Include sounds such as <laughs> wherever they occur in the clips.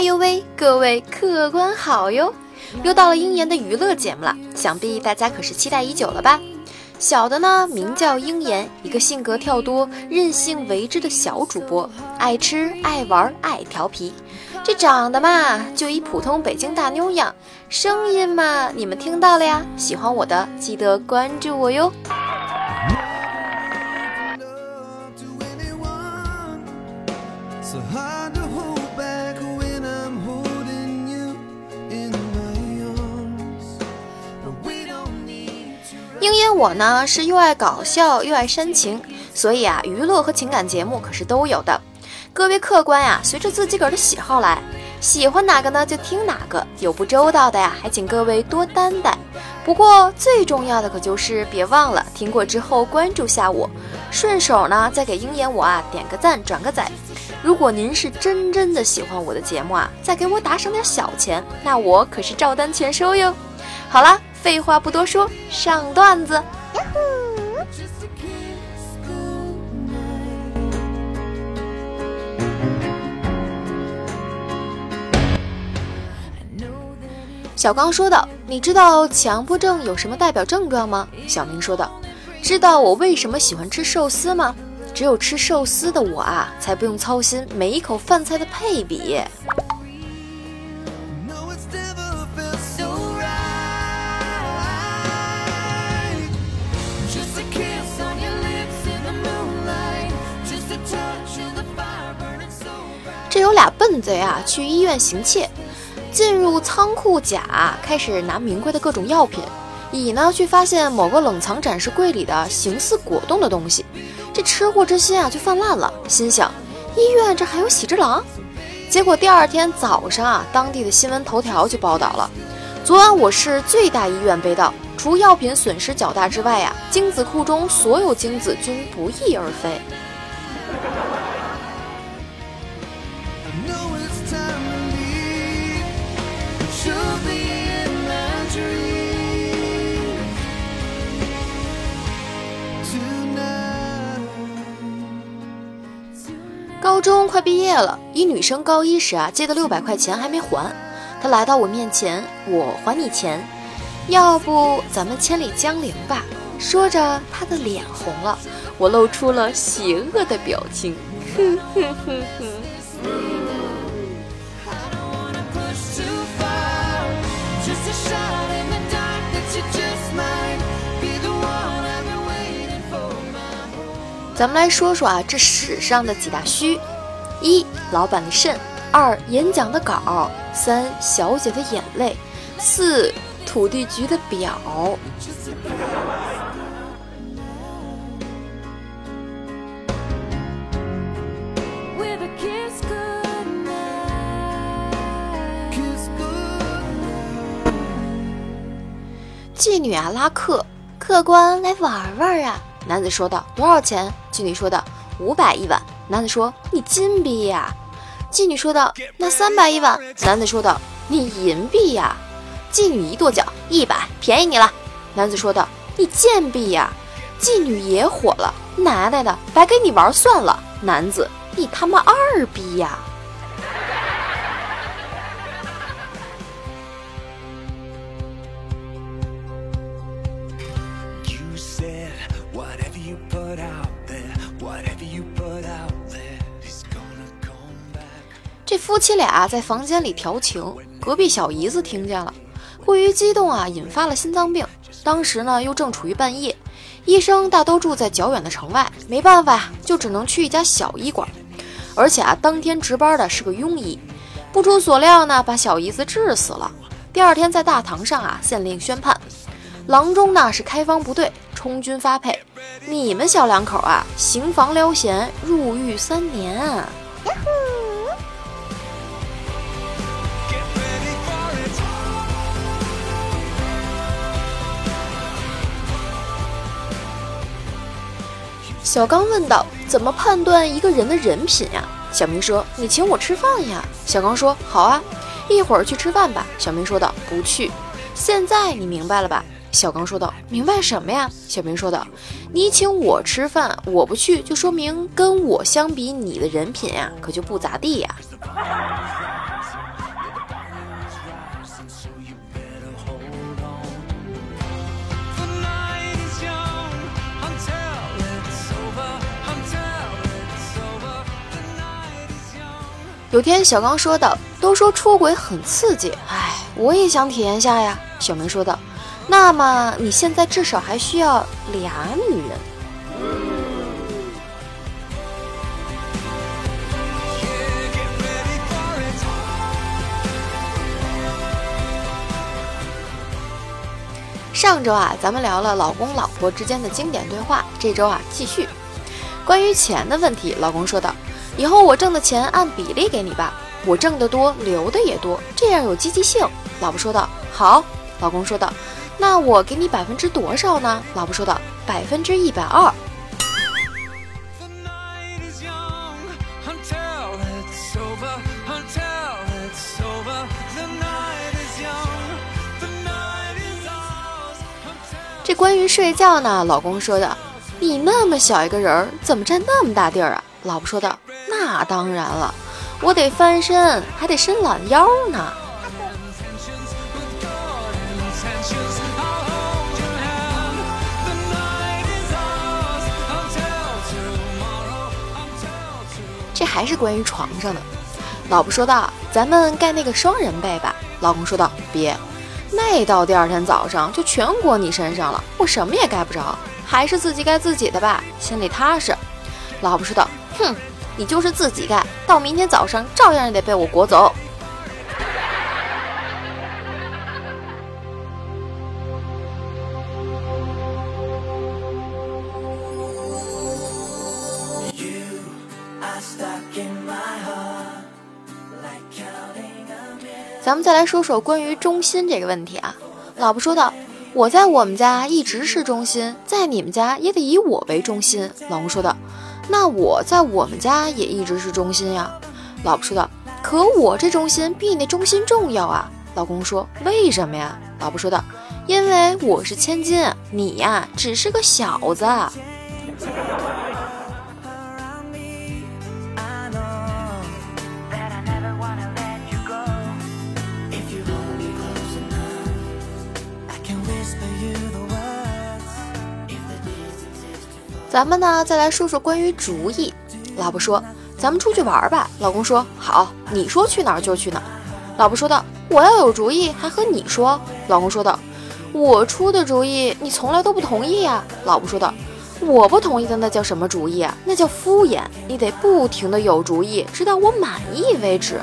哎呦喂，各位客官好哟！又到了鹰眼的娱乐节目了，想必大家可是期待已久了吧？小的呢，名叫鹰眼，一个性格跳多、任性为之的小主播，爱吃、爱玩、爱调皮。这长得嘛，就一普通北京大妞样；声音嘛，你们听到了呀？喜欢我的，记得关注我哟。鹰眼我呢是又爱搞笑又爱煽情，所以啊，娱乐和情感节目可是都有的。各位客官呀，随着自己个儿的喜好来，喜欢哪个呢就听哪个。有不周到的呀，还请各位多担待。不过最重要的可就是别忘了听过之后关注下我，顺手呢再给鹰眼我啊点个赞转个载。如果您是真真的喜欢我的节目啊，再给我打赏点小钱，那我可是照单全收哟。好了。废话不多说，上段子。小刚说道：“你知道强迫症有什么代表症状吗？”小明说道：“知道我为什么喜欢吃寿司吗？只有吃寿司的我啊，才不用操心每一口饭菜的配比。”有俩笨贼啊，去医院行窃，进入仓库甲，开始拿名贵的各种药品。乙呢，却发现某个冷藏展示柜里的形似果冻的东西，这吃货之心啊就泛滥了，心想医院这还有喜之郎。结果第二天早上啊，当地的新闻头条就报道了：昨晚我市最大医院被盗，除药品损失较大之外呀，精子库中所有精子均不翼而飞。高中快毕业了，一女生高一时啊借的六百块钱还没还，她来到我面前，我还你钱，要不咱们千里江陵吧？说着，她的脸红了，我露出了邪恶的表情，哼哼哼哼。咱们来说说啊，这史上的几大虚：一、老板的肾；二、演讲的稿；三、小姐的眼泪；四、土地局的表。妓女啊，拉客，客官来玩玩啊。男子说道：“多少钱？”妓女说道：“五百一晚。”男子说：“你金币呀？”妓女说道：“那三百一晚。”男子说道：“你银币呀？”妓女一跺脚：“一百，便宜你了。”男子说道：“你贱币呀！”妓女也火了：“奶奶的，白给你玩算了。”男子：“你他妈二逼呀！”夫妻俩在房间里调情，隔壁小姨子听见了，过于激动啊，引发了心脏病。当时呢，又正处于半夜，医生大都住在较远的城外，没办法呀，就只能去一家小医馆。而且啊，当天值班的是个庸医，不出所料呢，把小姨子治死了。第二天在大堂上啊，县令宣判，郎中呢是开方不对，充军发配，你们小两口啊，行房撩闲，入狱三年。小刚问道：“怎么判断一个人的人品呀？”小明说：“你请我吃饭呀。”小刚说：“好啊，一会儿去吃饭吧。”小明说道：“不去。”现在你明白了吧？小刚说道：“明白什么呀？”小明说道：“你请我吃饭，我不去，就说明跟我相比，你的人品呀，可就不咋地呀。”有天小刚说道：“都说出轨很刺激，哎，我也想体验下呀。”小明说道：“那么你现在至少还需要俩女人。”上周啊，咱们聊了老公老婆之间的经典对话，这周啊继续。关于钱的问题，老公说道：“以后我挣的钱按比例给你吧，我挣得多，留的也多，这样有积极性。”老婆说道：“好。”老公说道：“那我给你百分之多少呢？”老婆说道：“百分之一百二。”这关于睡觉呢，老公说的。你那么小一个人儿，怎么占那么大地儿啊？老婆说道：“那当然了，我得翻身，还得伸懒腰呢。”这还是关于床上的。老婆说道：“咱们盖那个双人被吧。”老公说道：“别，那到第二天早上就全裹你身上了，我什么也盖不着。”还是自己盖自己的吧，心里踏实。老婆说道：“哼，你就是自己盖，到明天早上照样也得被我裹走。”咱们再来说说关于中心这个问题啊。老婆说道。我在我们家一直是中心，在你们家也得以我为中心。老公说道：“那我在我们家也一直是中心呀。”老婆说道：“可我这中心比你那中心重要啊。”老公说：“为什么呀？”老婆说道：“因为我是千金，你呀只是个小子。”咱们呢，再来说说关于主意。老婆说：“咱们出去玩吧。”老公说：“好，你说去哪儿就去哪儿。”老婆说道：“我要有主意，还和你说。”老公说道：“我出的主意，你从来都不同意呀。”老婆说道：“我不同意的那叫什么主意啊？那叫敷衍。你得不停的有主意，直到我满意为止。”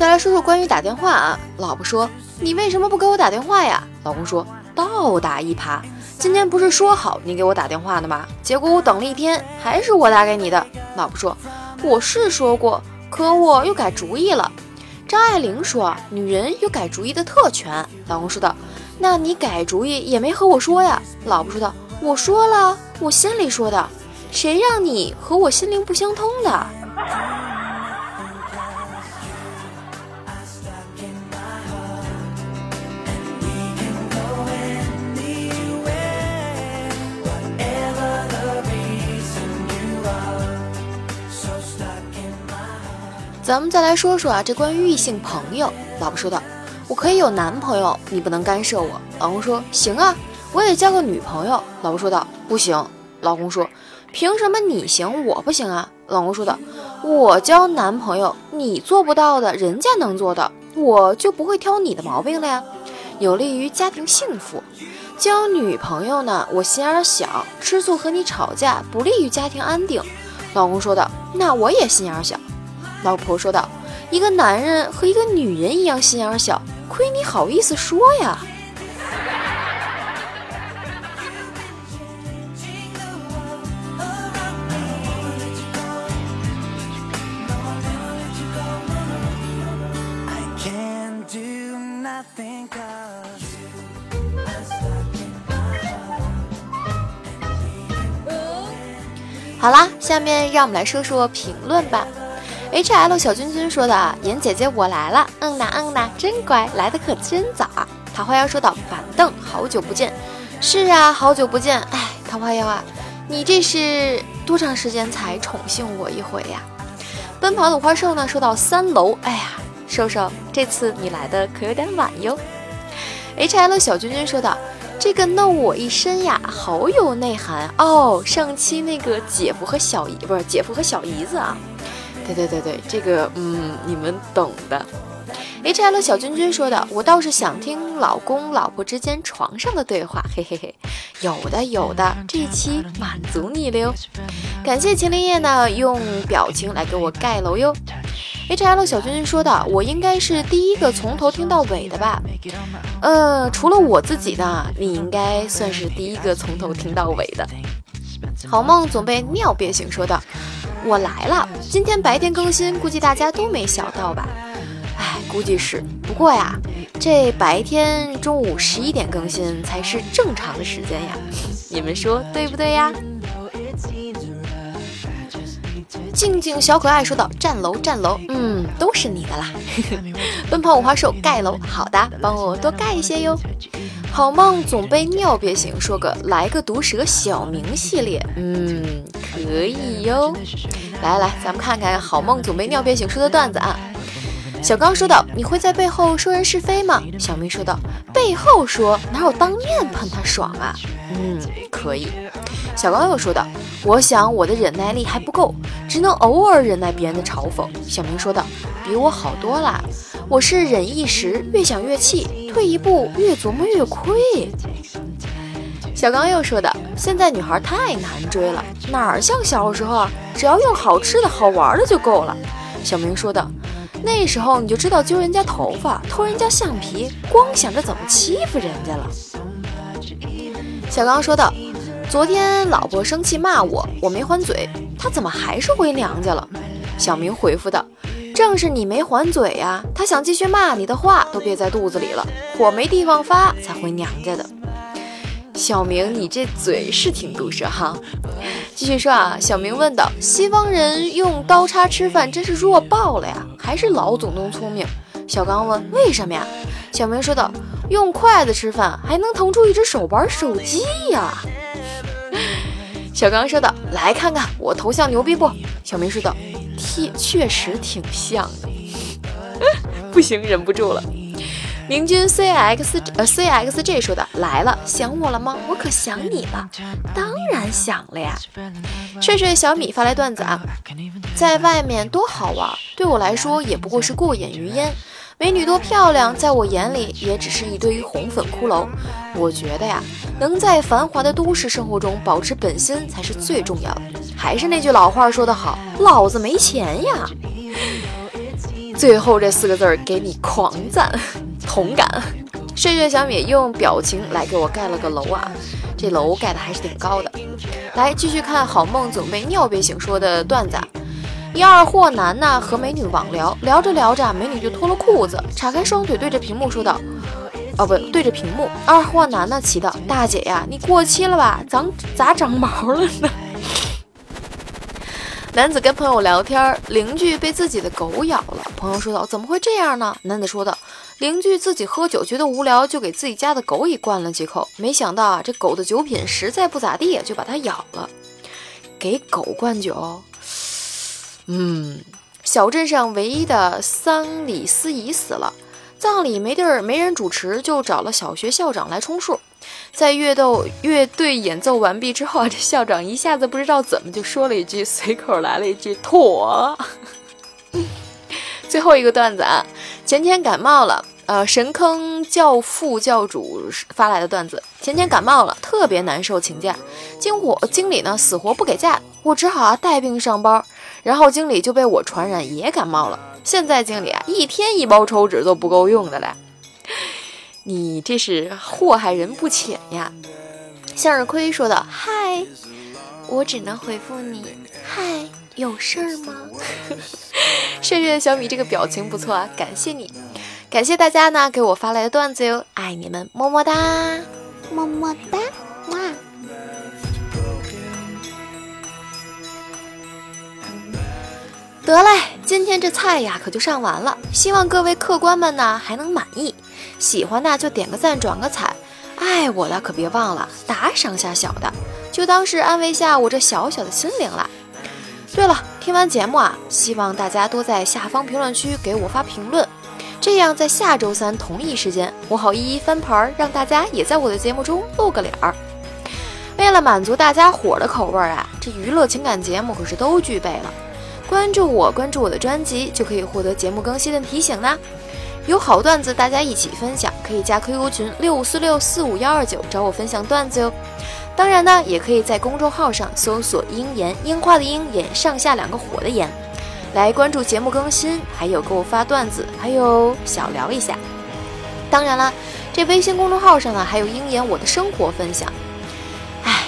再来说说关于打电话啊，老婆说：“你为什么不给我打电话呀？”老公说：“倒打一耙，今天不是说好你给我打电话的吗？结果我等了一天，还是我打给你的。”老婆说：“我是说过，可我又改主意了。”张爱玲说：“女人有改主意的特权。”老公说道：“那你改主意也没和我说呀？”老婆说道：“我说了，我心里说的，谁让你和我心灵不相通的？”咱们再来说说啊，这关于异性朋友。老婆说道：“我可以有男朋友，你不能干涉我。”老公说：“行啊，我也交个女朋友。”老婆说道：“不行。”老公说：“凭什么你行我不行啊？”老公说道：“我交男朋友，你做不到的，人家能做到，我就不会挑你的毛病了呀。有利于家庭幸福。交女朋友呢，我心眼小，吃醋和你吵架，不利于家庭安定。”老公说道：“那我也心眼小。”老婆说道：“一个男人和一个女人一样心眼小，亏你好意思说呀！”好啦，下面让我们来说说评论吧。H L 小君君说的：“妍姐姐，我来了，嗯呐嗯呐，真乖，来的可真早啊。”桃花妖说道：“板凳，好久不见。”是啊，好久不见。哎，桃花妖啊，你这是多长时间才宠幸我一回呀？奔跑的花兽呢说到：“三楼，哎呀，瘦瘦，这次你来的可有点晚哟。H L 小君君说道：“这个弄我一身呀，好有内涵哦。上期那个姐夫和小姨不是姐夫和小姨子啊？对对对对，这个嗯，你们懂的。” H L 小君君说的，我倒是想听老公老婆之间床上的对话，嘿嘿嘿，有的有的，这一期满足你了哟。感谢秦林叶呢，用表情来给我盖楼哟。H L 小君君说的，我应该是第一个从头听到尾的吧？呃，除了我自己呢，你应该算是第一个从头听到尾的。好梦总被尿憋醒说道，我来了，今天白天更新，估计大家都没想到吧？哎估计是，不过呀，这白天中午十一点更新才是正常的时间呀，你们说对不对呀？静静小可爱说道：“站楼站楼，嗯，都是你的啦。<laughs> ”奔跑五花兽盖楼，好的，帮我多盖一些哟。好梦总被尿憋醒，说个来个毒舌小明系列，嗯，可以哟。来来，咱们看看好梦总被尿憋醒说的段子啊。小刚说道：“你会在背后说人是非吗？”小明说道：“背后说，哪有当面喷他爽啊？”嗯，可以。小刚又说道：“我想我的忍耐力还不够，只能偶尔忍耐别人的嘲讽。”小明说道：“比我好多啦，我是忍一时，越想越气，退一步越琢磨越亏。”小刚又说道：“现在女孩太难追了，哪儿像小时候啊，只要用好吃的好玩的就够了。”小明说道。那时候你就知道揪人家头发、偷人家橡皮，光想着怎么欺负人家了。小刚说道：“昨天老婆生气骂我，我没还嘴，她怎么还是回娘家了？”小明回复道：“正是你没还嘴呀，她想继续骂你的话都憋在肚子里了，火没地方发才回娘家的。”小明，你这嘴是挺毒舌哈。继续说啊，小明问道：“西方人用刀叉吃饭真是弱爆了呀，还是老祖宗聪明？”小刚问：“为什么呀？”小明说道：“用筷子吃饭还能腾出一只手玩手机呀。”小刚说道：“来看看我头像牛逼不？”小明说道：“贴确实挺像的。<laughs> ”不行，忍不住了。明君 C X 呃 C X J 说的来了，想我了吗？我可想你了，当然想了呀。睡睡小米发来段子啊，在外面多好玩，对我来说也不过是过眼云烟。美女多漂亮，在我眼里也只是一堆红粉骷髅。我觉得呀，能在繁华的都市生活中保持本心才是最重要的。还是那句老话说得好，老子没钱呀。最后这四个字儿给你狂赞。同感，睡睡小米用表情来给我盖了个楼啊，这楼盖的还是挺高的。来继续看好梦总被尿憋醒说的段子。一二货男呢和美女网聊，聊着聊着美女就脱了裤子，叉开双腿对着屏幕说道：“哦不对着屏幕。”二货男呢气道：“大姐呀，你过期了吧？长咋长毛了呢？” <laughs> 男子跟朋友聊天，邻居被自己的狗咬了。朋友说道：“怎么会这样呢？”男子说道。邻居自己喝酒觉得无聊，就给自己家的狗也灌了几口。没想到啊，这狗的酒品实在不咋地，就把它咬了。给狗灌酒，嗯，小镇上唯一的丧礼司仪死了，葬礼没地儿没人主持，就找了小学校长来充数。在乐斗乐队演奏完毕之后啊，这校长一下子不知道怎么就说了一句，随口来了一句“妥”。<laughs> 最后一个段子啊，前天感冒了。呃，神坑教父教主发来的段子：前天感冒了，特别难受，请假。经我经理呢死活不给假，我只好啊带病上班。然后经理就被我传染，也感冒了。现在经理啊一天一包抽纸都不够用的嘞。<laughs> 你这是祸害人不浅呀！向日葵说道：“嗨，我只能回复你，嗨，有事儿吗？” <laughs> 睡睡的小米这个表情不错啊，感谢你。感谢大家呢给我发来的段子哟，爱你们，么么哒，么么哒，哇！得嘞，今天这菜呀可就上完了，希望各位客官们呢还能满意，喜欢呢就点个赞，转个彩，爱我的可别忘了打赏下小的，就当是安慰下我这小小的心灵了。对了，听完节目啊，希望大家多在下方评论区给我发评论。这样在下周三同一时间，我好一一翻牌，让大家也在我的节目中露个脸儿。为了满足大家伙的口味啊，这娱乐情感节目可是都具备了。关注我，关注我的专辑，就可以获得节目更新的提醒呢。有好段子，大家一起分享，可以加 QQ 群六五四六四五幺二九找我分享段子哟。当然呢，也可以在公众号上搜索“鹰眼樱花”的鹰眼上下两个火的眼，来关注节目更新，还有给我发段子，还有小聊一下。当然了，这微信公众号上呢，还有鹰眼我的生活分享。哎，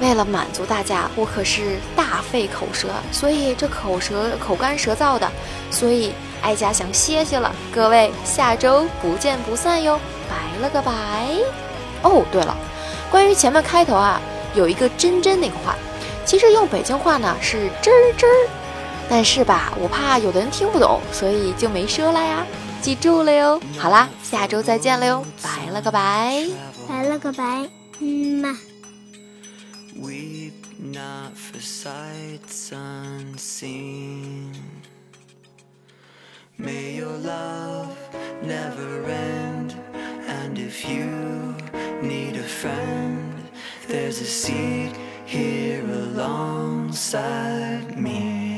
为了满足大家，我可是大费口舌，所以这口舌口干舌燥的，所以。哀家想歇歇了，各位下周不见不散哟，拜了个拜。哦，对了，关于前面开头啊，有一个真真那个话，其实用北京话呢是真真儿，但是吧，我怕有的人听不懂，所以就没说了呀，记住了哟。好啦，下周再见了哟，拜了个拜，拜了个拜，嗯嘛。Weep not for sights unseen. May your love never end. And if you need a friend, there's a seat here alongside me.